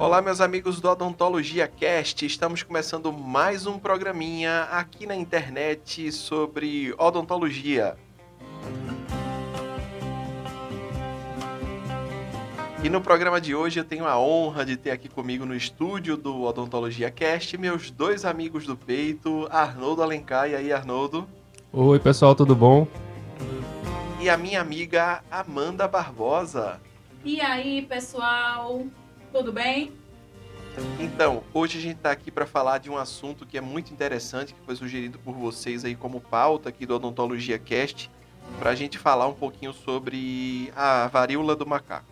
Olá, meus amigos do Odontologia Cast. Estamos começando mais um programinha aqui na internet sobre odontologia. E no programa de hoje eu tenho a honra de ter aqui comigo no estúdio do Odontologia Cast meus dois amigos do peito, Arnoldo Alencar. E aí, Arnoldo? Oi, pessoal, tudo bom? E a minha amiga Amanda Barbosa. E aí, pessoal? Tudo bem? Então, hoje a gente está aqui para falar de um assunto que é muito interessante, que foi sugerido por vocês aí como pauta aqui do Odontologia Cast, para a gente falar um pouquinho sobre a varíola do macaco.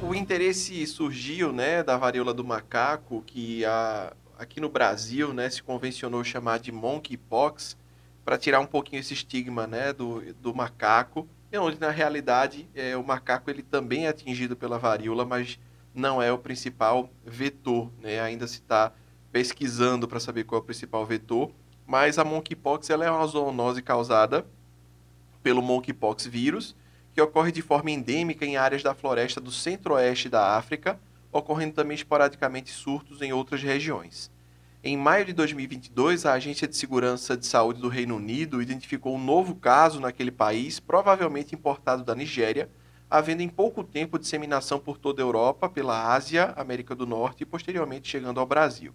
O interesse surgiu, né, da varíola do macaco, que a, aqui no Brasil, né, se convencionou chamar de monkeypox, para tirar um pouquinho esse estigma, né, do, do macaco onde na realidade é, o macaco ele também é atingido pela varíola, mas não é o principal vetor, né? Ainda se está pesquisando para saber qual é o principal vetor, mas a monkeypox ela é uma zoonose causada pelo monkeypox vírus, que ocorre de forma endêmica em áreas da floresta do centro-oeste da África, ocorrendo também esporadicamente surtos em outras regiões. Em maio de 2022, a Agência de Segurança de Saúde do Reino Unido identificou um novo caso naquele país, provavelmente importado da Nigéria, havendo em pouco tempo disseminação por toda a Europa, pela Ásia, América do Norte e posteriormente chegando ao Brasil.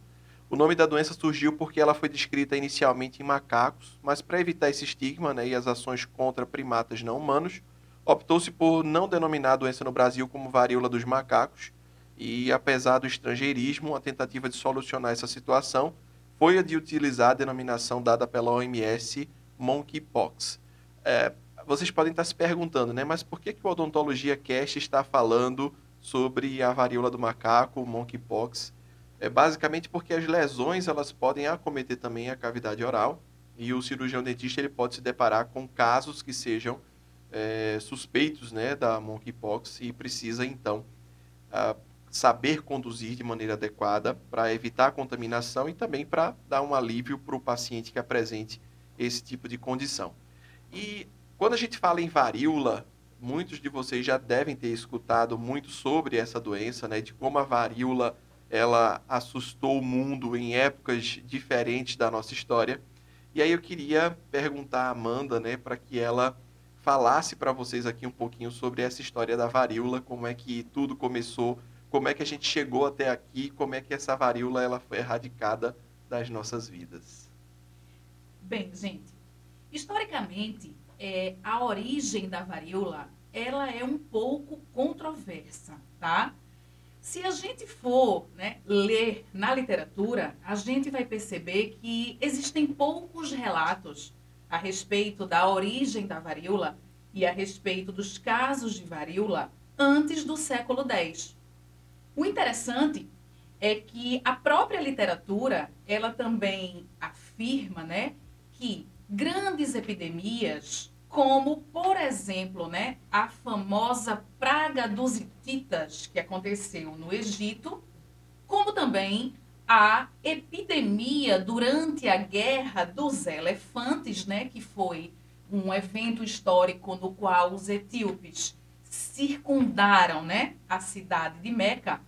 O nome da doença surgiu porque ela foi descrita inicialmente em macacos, mas para evitar esse estigma né, e as ações contra primatas não humanos, optou-se por não denominar a doença no Brasil como varíola dos macacos e apesar do estrangeirismo, a tentativa de solucionar essa situação foi a de utilizar a denominação dada pela OMS monkeypox. É, vocês podem estar se perguntando, né? Mas por que, que o Odontologia Cast está falando sobre a varíola do macaco, monkeypox? É basicamente porque as lesões elas podem acometer também a cavidade oral e o cirurgião dentista ele pode se deparar com casos que sejam é, suspeitos, né, da monkeypox e precisa então saber conduzir de maneira adequada para evitar a contaminação e também para dar um alívio para o paciente que apresente esse tipo de condição. E quando a gente fala em varíola, muitos de vocês já devem ter escutado muito sobre essa doença, né, de como a varíola ela assustou o mundo em épocas diferentes da nossa história. E aí eu queria perguntar a Amanda, né, para que ela falasse para vocês aqui um pouquinho sobre essa história da varíola, como é que tudo começou como é que a gente chegou até aqui, como é que essa varíola ela foi erradicada das nossas vidas. Bem, gente, historicamente, é, a origem da varíola ela é um pouco controversa, tá? Se a gente for né, ler na literatura, a gente vai perceber que existem poucos relatos a respeito da origem da varíola e a respeito dos casos de varíola antes do século X. O interessante é que a própria literatura, ela também afirma, né, que grandes epidemias, como, por exemplo, né, a famosa praga dos hititas que aconteceu no Egito, como também a epidemia durante a Guerra dos Elefantes, né, que foi um evento histórico no qual os etíopes circundaram, né, a cidade de Meca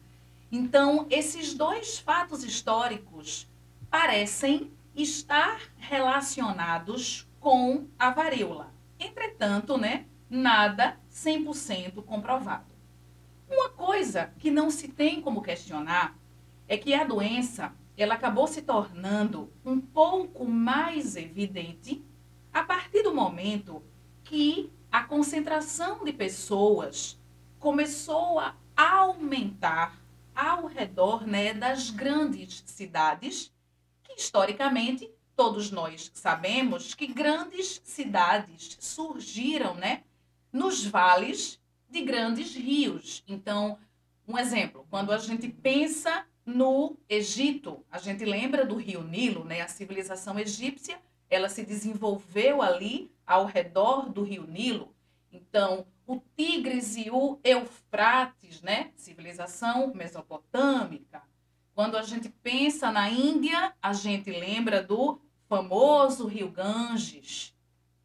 então, esses dois fatos históricos parecem estar relacionados com a varíola. Entretanto, né, nada 100% comprovado. Uma coisa que não se tem como questionar é que a doença ela acabou se tornando um pouco mais evidente a partir do momento que a concentração de pessoas começou a aumentar ao redor né, das grandes cidades, que historicamente todos nós sabemos que grandes cidades surgiram né, nos vales de grandes rios. Então, um exemplo, quando a gente pensa no Egito, a gente lembra do rio Nilo, né? A civilização egípcia, ela se desenvolveu ali ao redor do rio Nilo. Então, o Tigres e o Eufrates, né? Civilização mesopotâmica. Quando a gente pensa na Índia, a gente lembra do famoso rio Ganges,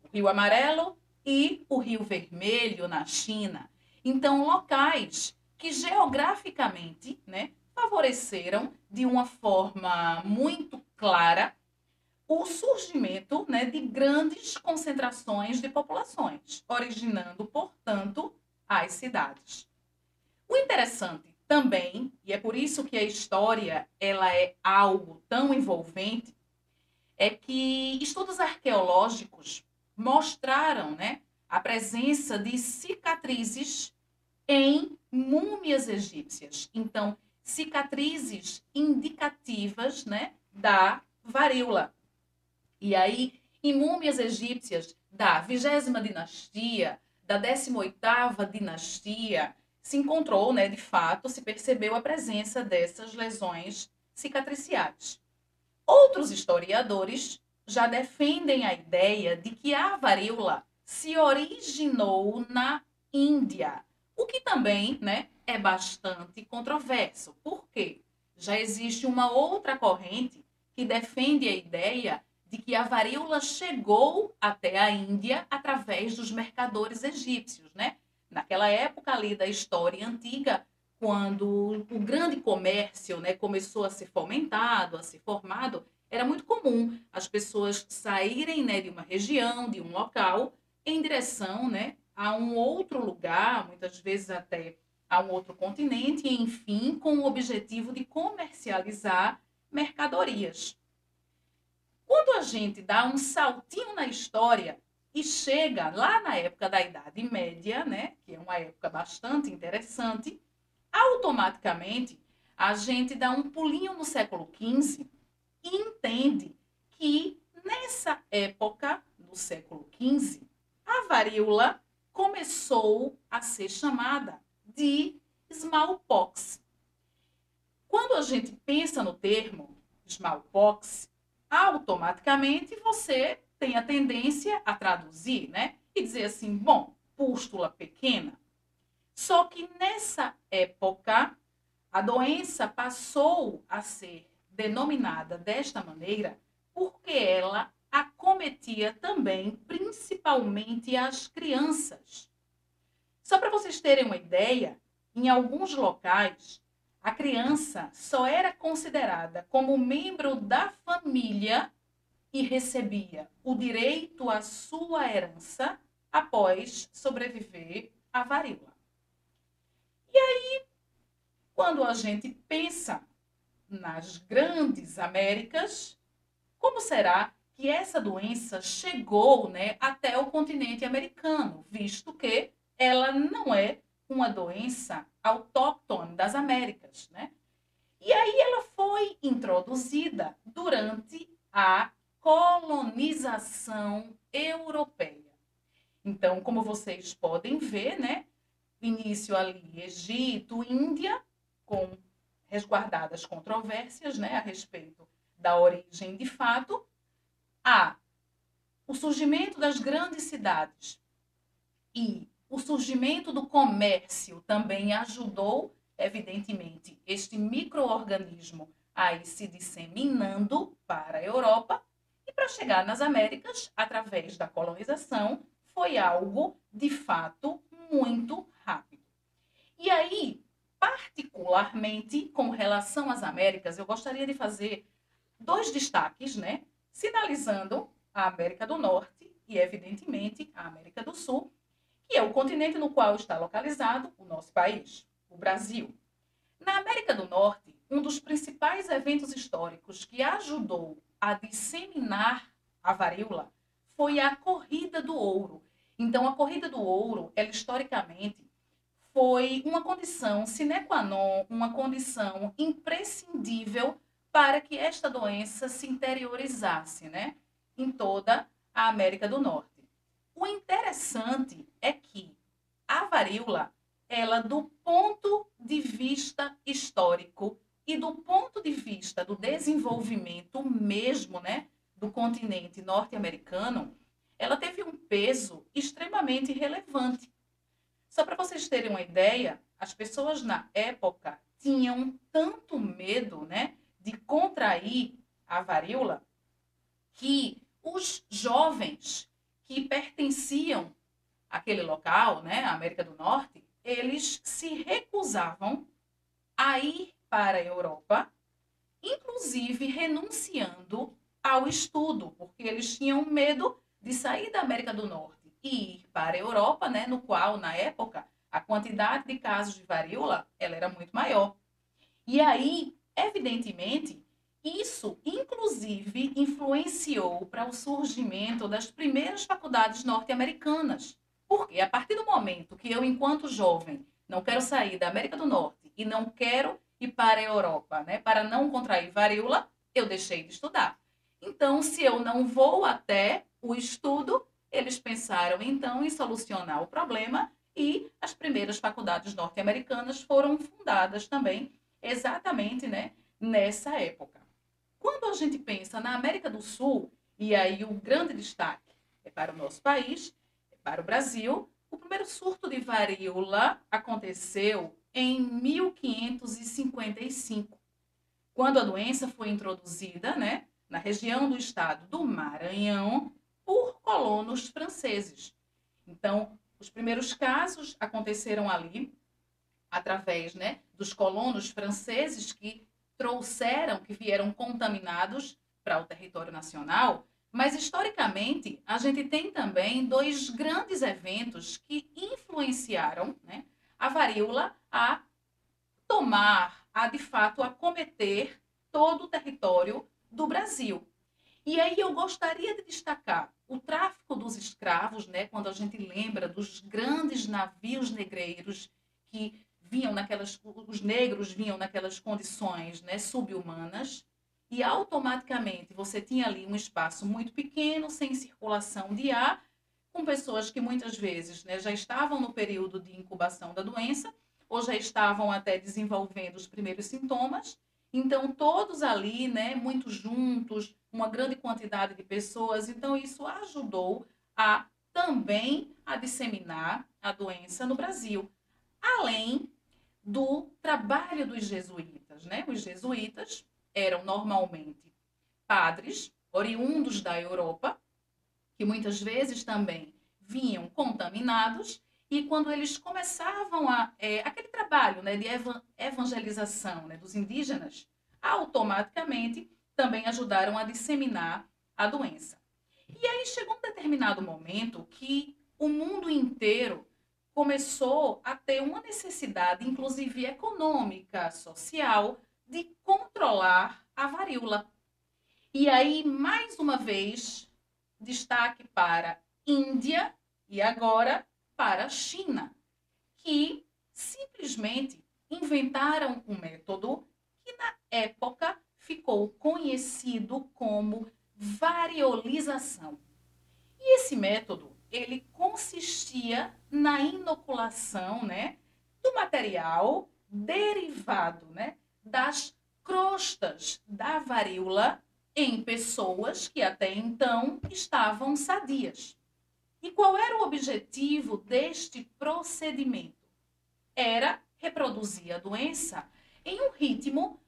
o Rio Amarelo e o Rio Vermelho na China. Então, locais que geograficamente né, favoreceram de uma forma muito clara o surgimento né, de grandes concentrações de populações, originando, portanto, as cidades. O interessante também, e é por isso que a história ela é algo tão envolvente, é que estudos arqueológicos mostraram né, a presença de cicatrizes em múmias egípcias. Então, cicatrizes indicativas né, da varíola. E aí, em múmias egípcias da vigésima dinastia, da 18ª dinastia, se encontrou, né, de fato, se percebeu a presença dessas lesões cicatriciais. Outros historiadores já defendem a ideia de que a varíola se originou na Índia, o que também né, é bastante controverso. Por quê? Já existe uma outra corrente que defende a ideia de que a varíola chegou até a Índia através dos mercadores egípcios, né? Naquela época ali da história antiga, quando o grande comércio né, começou a ser fomentado, a ser formado, era muito comum as pessoas saírem né, de uma região, de um local, em direção né, a um outro lugar, muitas vezes até a um outro continente, enfim, com o objetivo de comercializar mercadorias. Quando a gente dá um saltinho na história e chega lá na época da Idade Média, né, que é uma época bastante interessante, automaticamente a gente dá um pulinho no século XV e entende que nessa época, no século XV, a varíola começou a ser chamada de smallpox. Quando a gente pensa no termo smallpox, automaticamente você tem a tendência a traduzir, né? E dizer assim, bom, pústula pequena. Só que nessa época, a doença passou a ser denominada desta maneira porque ela acometia também, principalmente, as crianças. Só para vocês terem uma ideia, em alguns locais, a criança só era considerada como membro da família e recebia o direito à sua herança após sobreviver à varíola. E aí, quando a gente pensa nas grandes Américas, como será que essa doença chegou né, até o continente americano, visto que ela não é uma doença autóctone das Américas, né? E aí ela foi introduzida durante a colonização europeia. Então, como vocês podem ver, né? Início ali Egito, Índia, com resguardadas controvérsias, né, a respeito da origem de fato, há o surgimento das grandes cidades e o surgimento do comércio também ajudou, evidentemente, este microorganismo a ir se disseminando para a Europa e para chegar nas Américas através da colonização foi algo de fato muito rápido. E aí, particularmente com relação às Américas, eu gostaria de fazer dois destaques, né? Sinalizando a América do Norte e, evidentemente, a América do Sul, que é o continente no qual está localizado o nosso país, o Brasil. Na América do Norte, um dos principais eventos históricos que ajudou a disseminar a varíola foi a Corrida do Ouro. Então, a Corrida do Ouro, ela historicamente foi uma condição sine qua non, uma condição imprescindível para que esta doença se interiorizasse né, em toda a América do Norte. O interessante é que a varíola, ela do ponto de vista histórico e do ponto de vista do desenvolvimento mesmo, né, do continente norte-americano, ela teve um peso extremamente relevante. Só para vocês terem uma ideia, as pessoas na época tinham tanto medo, né, de contrair a varíola que os jovens que pertenciam àquele local, né, à América do Norte, eles se recusavam a ir para a Europa, inclusive renunciando ao estudo, porque eles tinham medo de sair da América do Norte e ir para a Europa, né, no qual, na época, a quantidade de casos de varíola ela era muito maior. E aí, evidentemente, isso, inclusive, influenciou para o surgimento das primeiras faculdades norte-americanas. Porque a partir do momento que eu, enquanto jovem, não quero sair da América do Norte e não quero ir para a Europa, né, para não contrair varíola, eu deixei de estudar. Então, se eu não vou até o estudo, eles pensaram então em solucionar o problema e as primeiras faculdades norte-americanas foram fundadas também exatamente né, nessa época. Quando a gente pensa na América do Sul, e aí o grande destaque é para o nosso país, é para o Brasil, o primeiro surto de varíola aconteceu em 1555, quando a doença foi introduzida né, na região do estado do Maranhão por colonos franceses. Então, os primeiros casos aconteceram ali através né, dos colonos franceses que trouxeram, que vieram contaminados para o território nacional. Mas, historicamente, a gente tem também dois grandes eventos que influenciaram né, a varíola a tomar, a de fato acometer todo o território do Brasil. E aí eu gostaria de destacar o tráfico dos escravos, né, quando a gente lembra dos grandes navios negreiros que vinham naquelas os negros vinham naquelas condições, né, subhumanas, e automaticamente você tinha ali um espaço muito pequeno, sem circulação de ar, com pessoas que muitas vezes né, já estavam no período de incubação da doença, ou já estavam até desenvolvendo os primeiros sintomas, então, todos ali, né, muito juntos, uma grande quantidade de pessoas. Então, isso ajudou a também a disseminar a doença no Brasil. Além do trabalho dos jesuítas, né? Os jesuítas eram normalmente padres oriundos da Europa, que muitas vezes também vinham contaminados e quando eles começavam a, é, aquele trabalho né, de evangelização né, dos indígenas, automaticamente também ajudaram a disseminar a doença. E aí chegou um determinado momento que o mundo inteiro começou a ter uma necessidade, inclusive econômica, social, de controlar a varíola. E aí, mais uma vez, destaque para Índia e agora para China, que simplesmente inventaram um método que na época ficou conhecido como variolização. E esse método, ele consistia na inoculação, né, do material derivado, né, das crostas da varíola em pessoas que até então estavam sadias. E qual era o objetivo deste procedimento? Era reproduzir a doença em um ritmo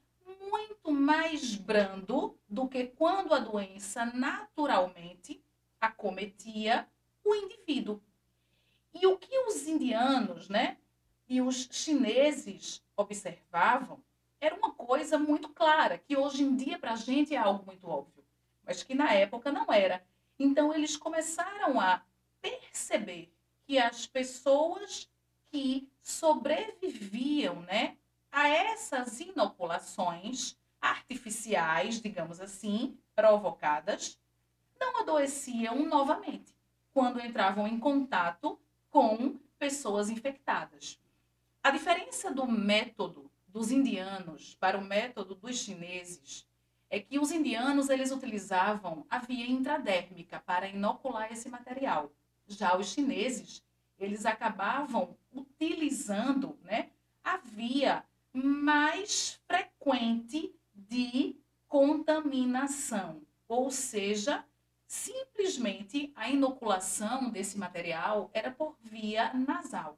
muito mais brando do que quando a doença naturalmente acometia o indivíduo. E o que os indianos, né, e os chineses observavam era uma coisa muito clara, que hoje em dia para a gente é algo muito óbvio, mas que na época não era. Então eles começaram a perceber que as pessoas que sobreviviam, né, a essas inoculações artificiais, digamos assim, provocadas, não adoeciam novamente quando entravam em contato com pessoas infectadas. A diferença do método dos indianos para o método dos chineses é que os indianos eles utilizavam a via intradérmica para inocular esse material. Já os chineses, eles acabavam utilizando né, a via mais frequente de contaminação, ou seja, simplesmente a inoculação desse material era por via nasal.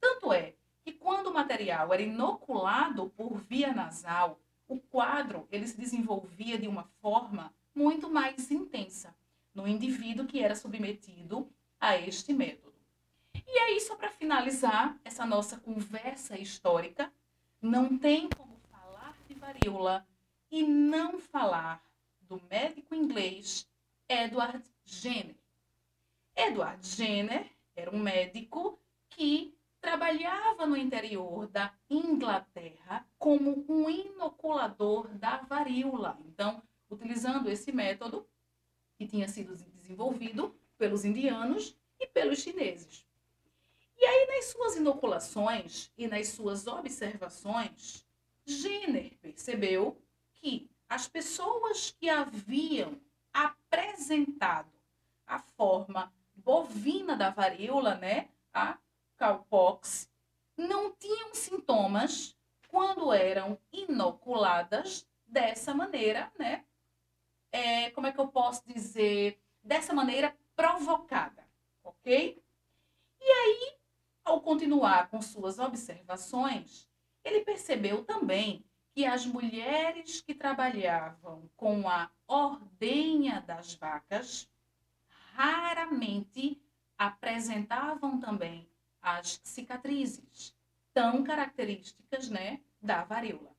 Tanto é que quando o material era inoculado por via nasal, o quadro ele se desenvolvia de uma forma muito mais intensa no indivíduo que era submetido a este método. E aí, só para finalizar essa nossa conversa histórica, não tem como falar de varíola e não falar do médico inglês Edward Jenner. Edward Jenner era um médico que trabalhava no interior da Inglaterra como um inoculador da varíola. Então, utilizando esse método que tinha sido desenvolvido pelos indianos e pelos chineses. E aí, nas suas inoculações e nas suas observações, Jenner percebeu que as pessoas que haviam apresentado a forma bovina da varíola, né, a cowpox, não tinham sintomas quando eram inoculadas dessa maneira, né? É, como é que eu posso dizer? Dessa maneira provocada, ok? E aí, ao continuar com suas observações, ele percebeu também que as mulheres que trabalhavam com a ordenha das vacas raramente apresentavam também as cicatrizes tão características, né, da varíola.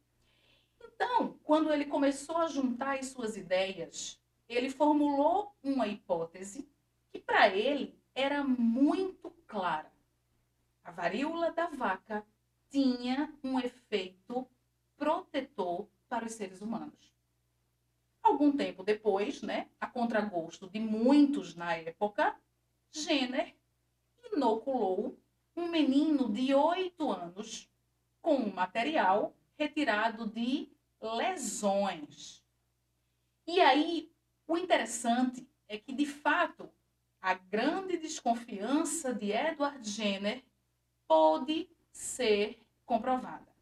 Então, quando ele começou a juntar as suas ideias, ele formulou uma hipótese que para ele era muito clara. A varíola da vaca tinha um efeito protetor para os seres humanos. Algum tempo depois, né, a contragosto de muitos na época, Jenner inoculou um menino de 8 anos com um material retirado de lesões. E aí, o interessante é que, de fato, a grande desconfiança de Edward Jenner pode ser comprovada.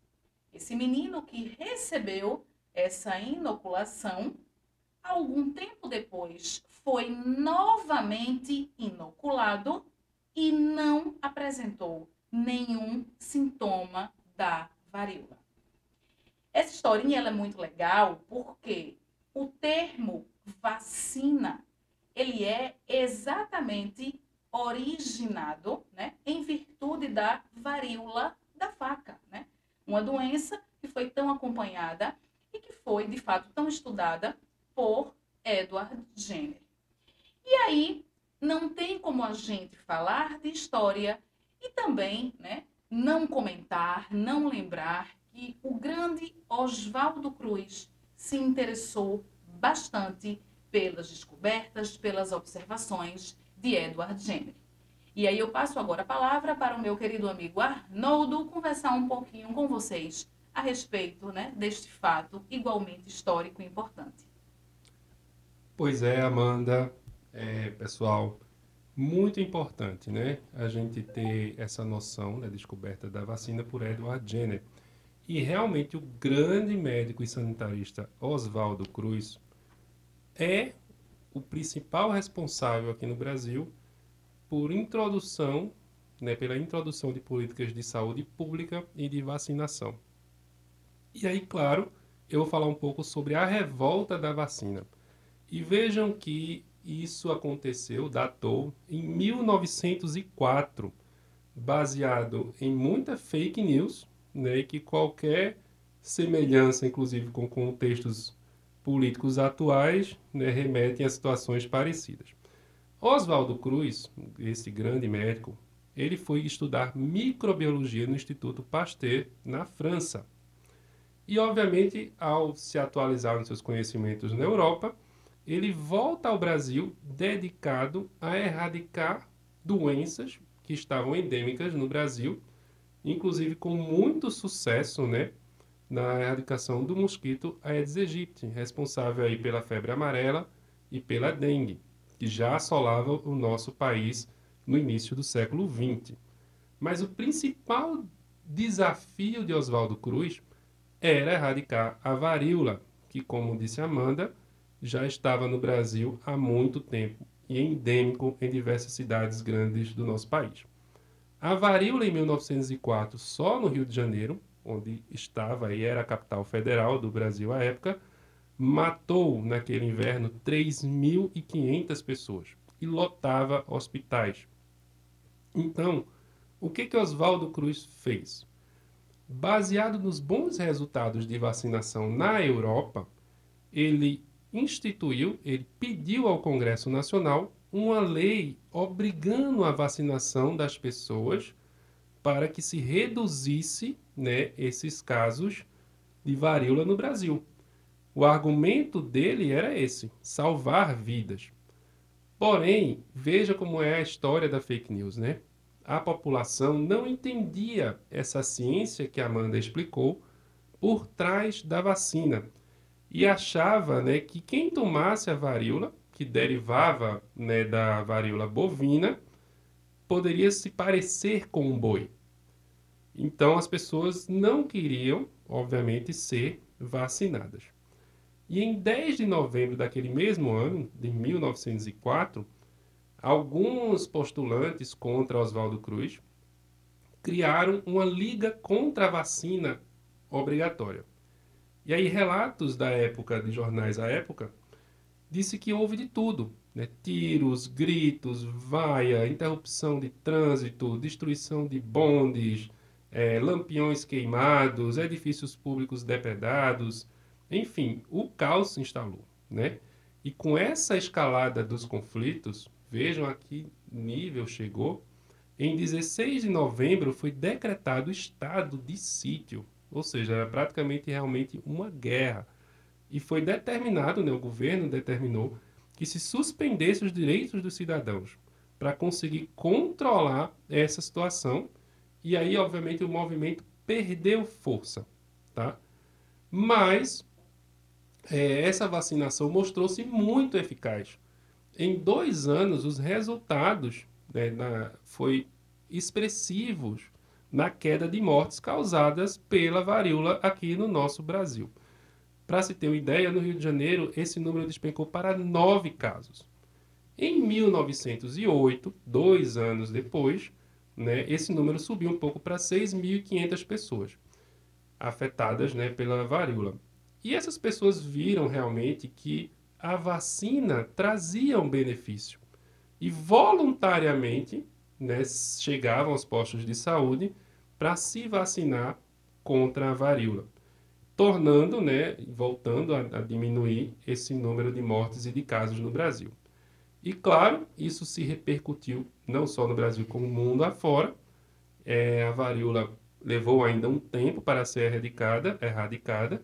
Esse menino que recebeu essa inoculação, algum tempo depois, foi novamente inoculado e não apresentou nenhum sintoma da varíola. Essa historinha é muito legal porque o termo vacina ele é exatamente originado né, em virtude da varíola da vaca, né? Uma doença que foi tão acompanhada e que foi de fato tão estudada por Edward Jenner. E aí não tem como a gente falar de história e também né, não comentar, não lembrar que o grande Oswaldo Cruz se interessou bastante pelas descobertas, pelas observações de Edward Jenner. E aí eu passo agora a palavra para o meu querido amigo Arnoldo conversar um pouquinho com vocês a respeito né, deste fato igualmente histórico e importante. Pois é, Amanda, é, pessoal, muito importante, né? A gente ter essa noção da descoberta da vacina por Edward Jenner. E realmente o grande médico e sanitarista Oswaldo Cruz é o principal responsável aqui no Brasil por introdução, né, pela introdução de políticas de saúde pública e de vacinação. E aí, claro, eu vou falar um pouco sobre a revolta da vacina. E vejam que isso aconteceu, datou, em 1904, baseado em muita fake news, né, que qualquer semelhança, inclusive com contextos políticos atuais, né, remetem a situações parecidas. Oswaldo Cruz, esse grande médico, ele foi estudar microbiologia no Instituto Pasteur, na França. E, obviamente, ao se atualizar nos seus conhecimentos na Europa, ele volta ao Brasil dedicado a erradicar doenças que estavam endêmicas no Brasil, inclusive com muito sucesso, né, na erradicação do mosquito Aedes aegypti, responsável aí pela febre amarela e pela dengue, que já assolava o nosso país no início do século XX. Mas o principal desafio de Oswaldo Cruz era erradicar a varíola, que, como disse Amanda, já estava no Brasil há muito tempo e endêmico em diversas cidades grandes do nosso país. A varíola em 1904, só no Rio de Janeiro, onde estava e era a capital federal do Brasil à época, matou naquele inverno 3.500 pessoas e lotava hospitais. Então, O que que Oswaldo Cruz fez? Baseado nos bons resultados de vacinação na Europa, ele instituiu, ele pediu ao Congresso Nacional uma lei obrigando a vacinação das pessoas para que se reduzisse né, esses casos de varíola no Brasil. O argumento dele era esse: salvar vidas. Porém, veja como é a história da fake news, né? A população não entendia essa ciência que Amanda explicou por trás da vacina e achava né, que quem tomasse a varíola, que derivava né, da varíola bovina, poderia se parecer com um boi. Então as pessoas não queriam, obviamente, ser vacinadas. E em 10 de novembro daquele mesmo ano, de 1904, alguns postulantes contra Oswaldo Cruz criaram uma liga contra a vacina obrigatória. E aí relatos da época, de jornais à época, disse que houve de tudo, né? Tiros, gritos, vaia, interrupção de trânsito, destruição de bondes, é, lampiões queimados, edifícios públicos depredados, enfim, o caos se instalou, né? E com essa escalada dos conflitos, vejam a que nível chegou. Em 16 de novembro foi decretado estado de sítio, ou seja, era praticamente realmente uma guerra. E foi determinado, né, o governo determinou que se suspendesse os direitos dos cidadãos para conseguir controlar essa situação. E aí, obviamente, o movimento perdeu força, tá? Mas é, essa vacinação mostrou-se muito eficaz. Em dois anos, os resultados né, na, foi expressivos na queda de mortes causadas pela varíola aqui no nosso Brasil. Para se ter uma ideia, no Rio de Janeiro, esse número despencou para nove casos. Em 1908, dois anos depois, né, esse número subiu um pouco para 6.500 pessoas afetadas né, pela varíola. E essas pessoas viram realmente que a vacina trazia um benefício. E voluntariamente né, chegavam aos postos de saúde para se vacinar contra a varíola, tornando, né, voltando a, a diminuir esse número de mortes e de casos no Brasil. E claro, isso se repercutiu não só no Brasil, como no mundo afora. É, a varíola levou ainda um tempo para ser erradicada, erradicada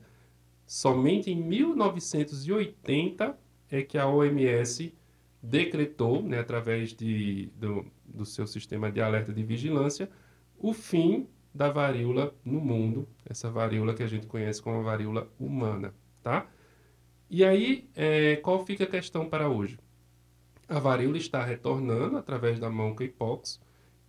Somente em 1980 é que a OMS decretou, né, através de, do, do seu sistema de alerta de vigilância, o fim da varíola no mundo, essa varíola que a gente conhece como varíola humana, tá? E aí, é, qual fica a questão para hoje? A varíola está retornando através da monkeypox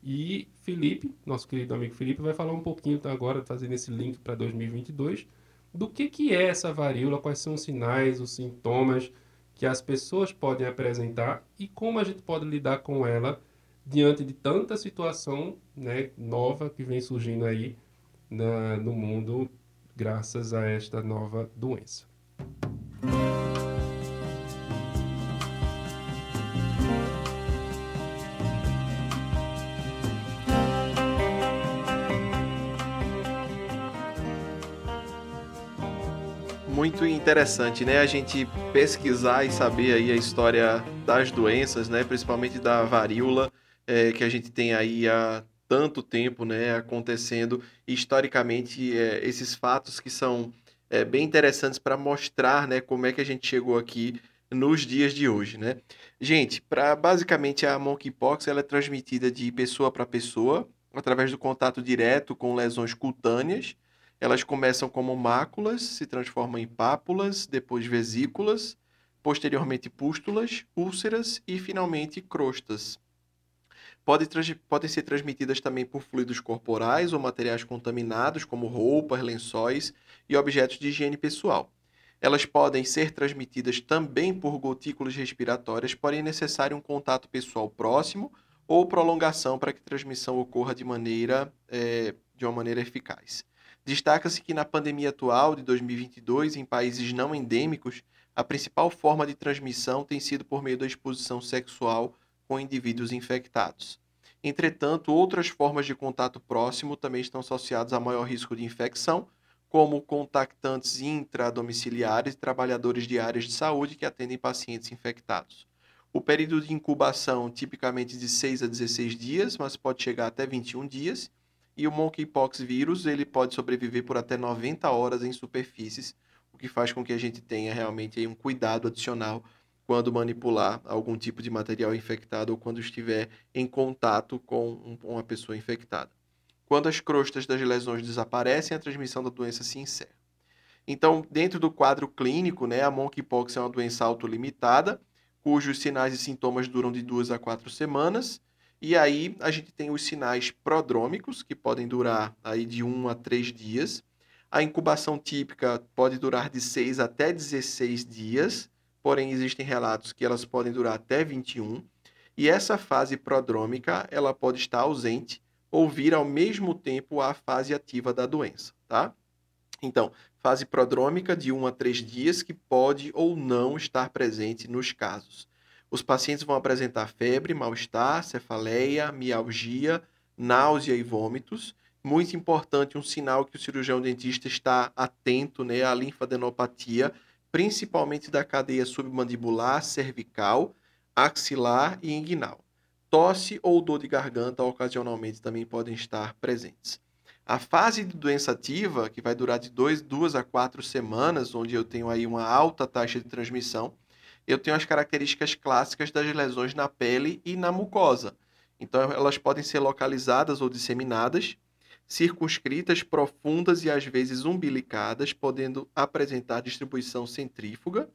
e Felipe, nosso querido amigo Felipe, vai falar um pouquinho então, agora, fazendo esse link para 2022, do que, que é essa varíola, quais são os sinais, os sintomas que as pessoas podem apresentar e como a gente pode lidar com ela diante de tanta situação né, nova que vem surgindo aí na, no mundo graças a esta nova doença. Muito interessante, né? A gente pesquisar e saber aí a história das doenças, né? Principalmente da varíola, é, que a gente tem aí há tanto tempo, né? Acontecendo historicamente é, esses fatos que são é, bem interessantes para mostrar, né? Como é que a gente chegou aqui nos dias de hoje, né? Gente, para basicamente a monkeypox ela é transmitida de pessoa para pessoa através do contato direto com lesões cutâneas elas começam como máculas, se transformam em pápulas, depois vesículas, posteriormente pústulas, úlceras e finalmente crostas. Podem, podem ser transmitidas também por fluidos corporais ou materiais contaminados, como roupas, lençóis e objetos de higiene pessoal. Elas podem ser transmitidas também por gotículas respiratórias, porém é necessário um contato pessoal próximo ou prolongação para que a transmissão ocorra de, maneira, é, de uma maneira eficaz. Destaca-se que na pandemia atual de 2022, em países não endêmicos, a principal forma de transmissão tem sido por meio da exposição sexual com indivíduos infectados. Entretanto, outras formas de contato próximo também estão associadas a maior risco de infecção, como contactantes intradomiciliares e trabalhadores de áreas de saúde que atendem pacientes infectados. O período de incubação tipicamente de 6 a 16 dias, mas pode chegar até 21 dias. E o monkeypox vírus, ele pode sobreviver por até 90 horas em superfícies, o que faz com que a gente tenha realmente um cuidado adicional quando manipular algum tipo de material infectado ou quando estiver em contato com uma pessoa infectada. Quando as crostas das lesões desaparecem, a transmissão da doença se encerra. Então, dentro do quadro clínico, né, a monkeypox é uma doença autolimitada, cujos sinais e sintomas duram de duas a quatro semanas. E aí a gente tem os sinais prodrômicos, que podem durar aí de um a três dias. A incubação típica pode durar de 6 até 16 dias porém existem relatos que elas podem durar até 21, e essa fase prodrômica ela pode estar ausente ou vir ao mesmo tempo à fase ativa da doença, tá? Então, fase prodrômica de 1 a 3 dias que pode ou não estar presente nos casos. Os pacientes vão apresentar febre, mal-estar, cefaleia, mialgia, náusea e vômitos. Muito importante, um sinal que o cirurgião dentista está atento né, à linfadenopatia, principalmente da cadeia submandibular, cervical, axilar e inguinal. Tosse ou dor de garganta ocasionalmente também podem estar presentes. A fase de doença ativa, que vai durar de dois, duas a quatro semanas, onde eu tenho aí uma alta taxa de transmissão, eu tenho as características clássicas das lesões na pele e na mucosa. Então, elas podem ser localizadas ou disseminadas, circunscritas, profundas e às vezes umbilicadas, podendo apresentar distribuição centrífuga,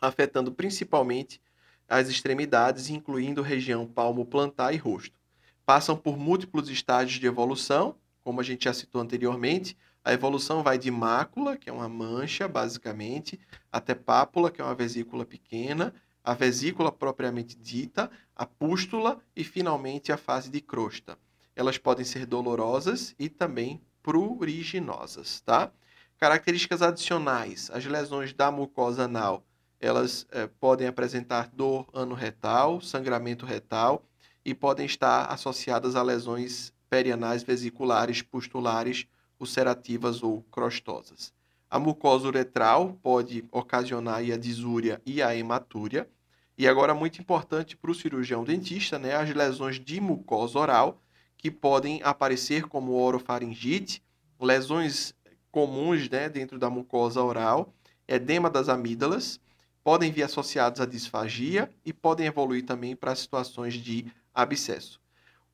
afetando principalmente as extremidades, incluindo região palmo-plantar e rosto. Passam por múltiplos estágios de evolução, como a gente já citou anteriormente. A evolução vai de mácula, que é uma mancha, basicamente, até pápula, que é uma vesícula pequena, a vesícula propriamente dita, a pústula e, finalmente, a fase de crosta elas podem ser dolorosas e também pruriginosas, tá? Características adicionais: as lesões da mucosa anal, elas é, podem apresentar dor anorretal, sangramento retal e podem estar associadas a lesões perianais vesiculares, pustulares, ulcerativas ou crostosas. A mucosa uretral pode ocasionar a disúria e a hematúria. E agora, muito importante para o cirurgião dentista, né, as lesões de mucosa oral, que podem aparecer como orofaringite, lesões comuns né, dentro da mucosa oral, edema das amígdalas, podem vir associados à disfagia e podem evoluir também para situações de abscesso.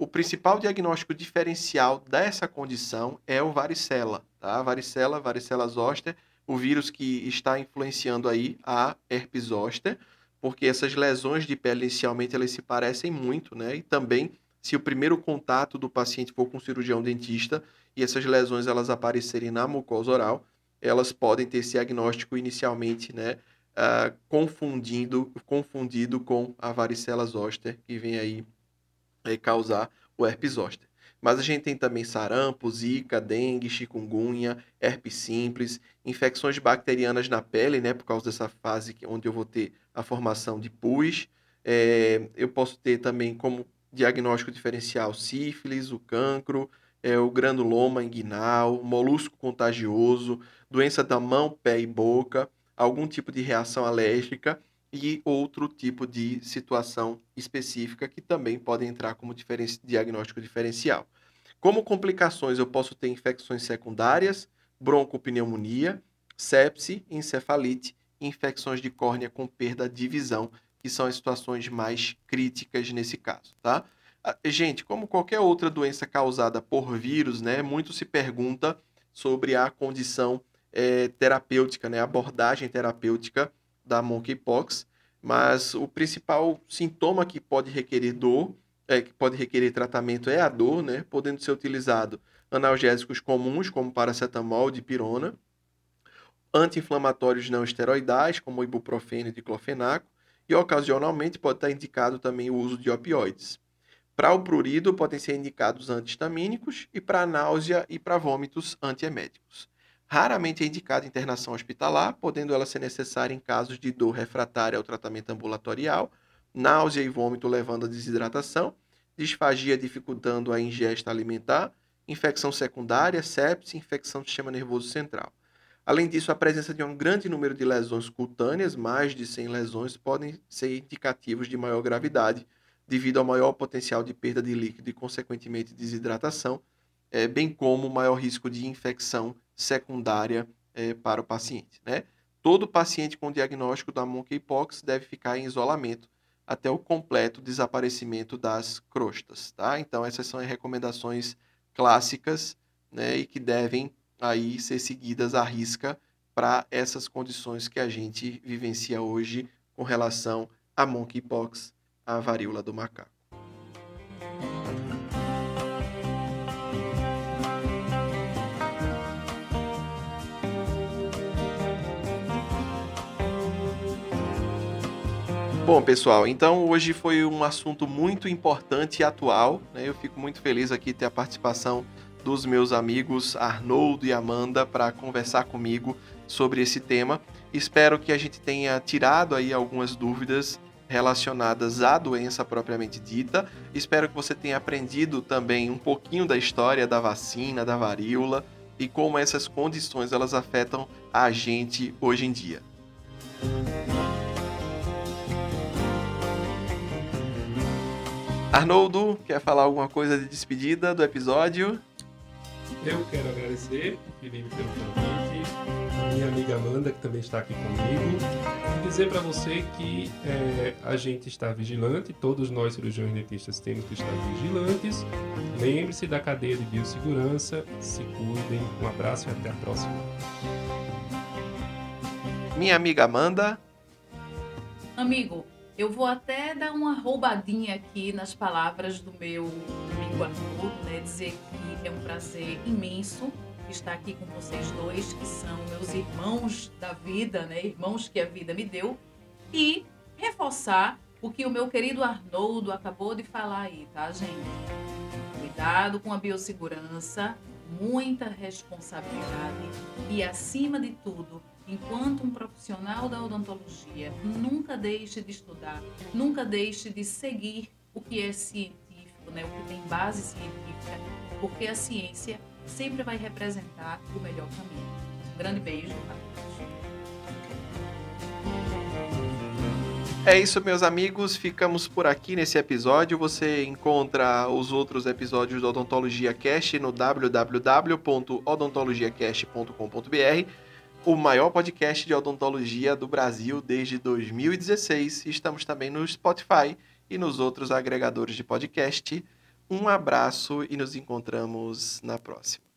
O principal diagnóstico diferencial dessa condição é o varicela, tá? Varicela, varicela zoster, o vírus que está influenciando aí a herpes zoster, porque essas lesões de pele inicialmente elas se parecem muito, né? E também se o primeiro contato do paciente for com um cirurgião dentista e essas lesões elas aparecerem na mucosa oral, elas podem ter esse diagnóstico inicialmente, né, uh, confundindo, confundido com a varicela zoster, que vem aí é, causar o herpes zoster. Mas a gente tem também sarampo, zika, dengue, chikungunya, herpes simples, infecções bacterianas na pele, né, por causa dessa fase onde eu vou ter a formação de pus. É, eu posso ter também como diagnóstico diferencial sífilis, o cancro, é, o granuloma inguinal, molusco contagioso, doença da mão, pé e boca, algum tipo de reação alérgica e outro tipo de situação específica que também pode entrar como diferen diagnóstico diferencial. Como complicações, eu posso ter infecções secundárias, broncopneumonia, sepse, encefalite, infecções de córnea com perda de visão que são as situações mais críticas nesse caso, tá? Ah, gente, como qualquer outra doença causada por vírus, né, muito se pergunta sobre a condição é, terapêutica, né, abordagem terapêutica da monkeypox, mas o principal sintoma que pode requerer dor, é, que pode requerer tratamento é a dor, né, podendo ser utilizado analgésicos comuns, como paracetamol, dipirona, anti-inflamatórios não esteroidais, como ibuprofeno e diclofenaco, e ocasionalmente pode estar indicado também o uso de opioides. Para o prurido, podem ser indicados antihistamínicos e para náusea e para vômitos antieméticos. Raramente é indicada internação hospitalar, podendo ela ser necessária em casos de dor refratária ao tratamento ambulatorial, náusea e vômito levando à desidratação, disfagia dificultando a ingesta alimentar, infecção secundária, sepse, infecção do sistema nervoso central. Além disso, a presença de um grande número de lesões cutâneas, mais de 100 lesões, podem ser indicativos de maior gravidade, devido ao maior potencial de perda de líquido e, consequentemente, desidratação, é, bem como maior risco de infecção secundária é, para o paciente. Né? Todo paciente com diagnóstico da monkeypox deve ficar em isolamento até o completo desaparecimento das crostas. Tá? Então, essas são as recomendações clássicas né, e que devem aí ser seguidas à risca para essas condições que a gente vivencia hoje com relação a monkeypox, a varíola do macaco. Bom, pessoal, então hoje foi um assunto muito importante e atual. Né? Eu fico muito feliz aqui ter a participação dos meus amigos Arnoldo e Amanda para conversar comigo sobre esse tema. Espero que a gente tenha tirado aí algumas dúvidas relacionadas à doença propriamente dita. Espero que você tenha aprendido também um pouquinho da história da vacina, da varíola e como essas condições elas afetam a gente hoje em dia. Arnoldo, quer falar alguma coisa de despedida do episódio? Eu quero agradecer, Felipe, pelo convite, minha amiga Amanda, que também está aqui comigo, e dizer para você que é, a gente está vigilante, todos nós cirurgiões dentistas temos que estar vigilantes. Lembre-se da cadeia de biossegurança, se cuidem, um abraço e até a próxima. Minha amiga Amanda. Amigo, eu vou até dar uma roubadinha aqui nas palavras do meu amigo Arthur, né? Dizer que é um prazer imenso estar aqui com vocês dois, que são meus irmãos da vida, né? Irmãos que a vida me deu. E reforçar o que o meu querido Arnoldo acabou de falar aí, tá, gente? Cuidado com a biossegurança, muita responsabilidade e, acima de tudo, enquanto um profissional da odontologia, nunca deixe de estudar, nunca deixe de seguir o que é científico, né, o que tem base científica, porque a ciência sempre vai representar o melhor caminho. Um grande beijo a todos. É isso, meus amigos. Ficamos por aqui nesse episódio. Você encontra os outros episódios do Odontologia Cast no www.odontologiacast.com.br o maior podcast de odontologia do Brasil desde 2016. Estamos também no Spotify e nos outros agregadores de podcast. Um abraço e nos encontramos na próxima.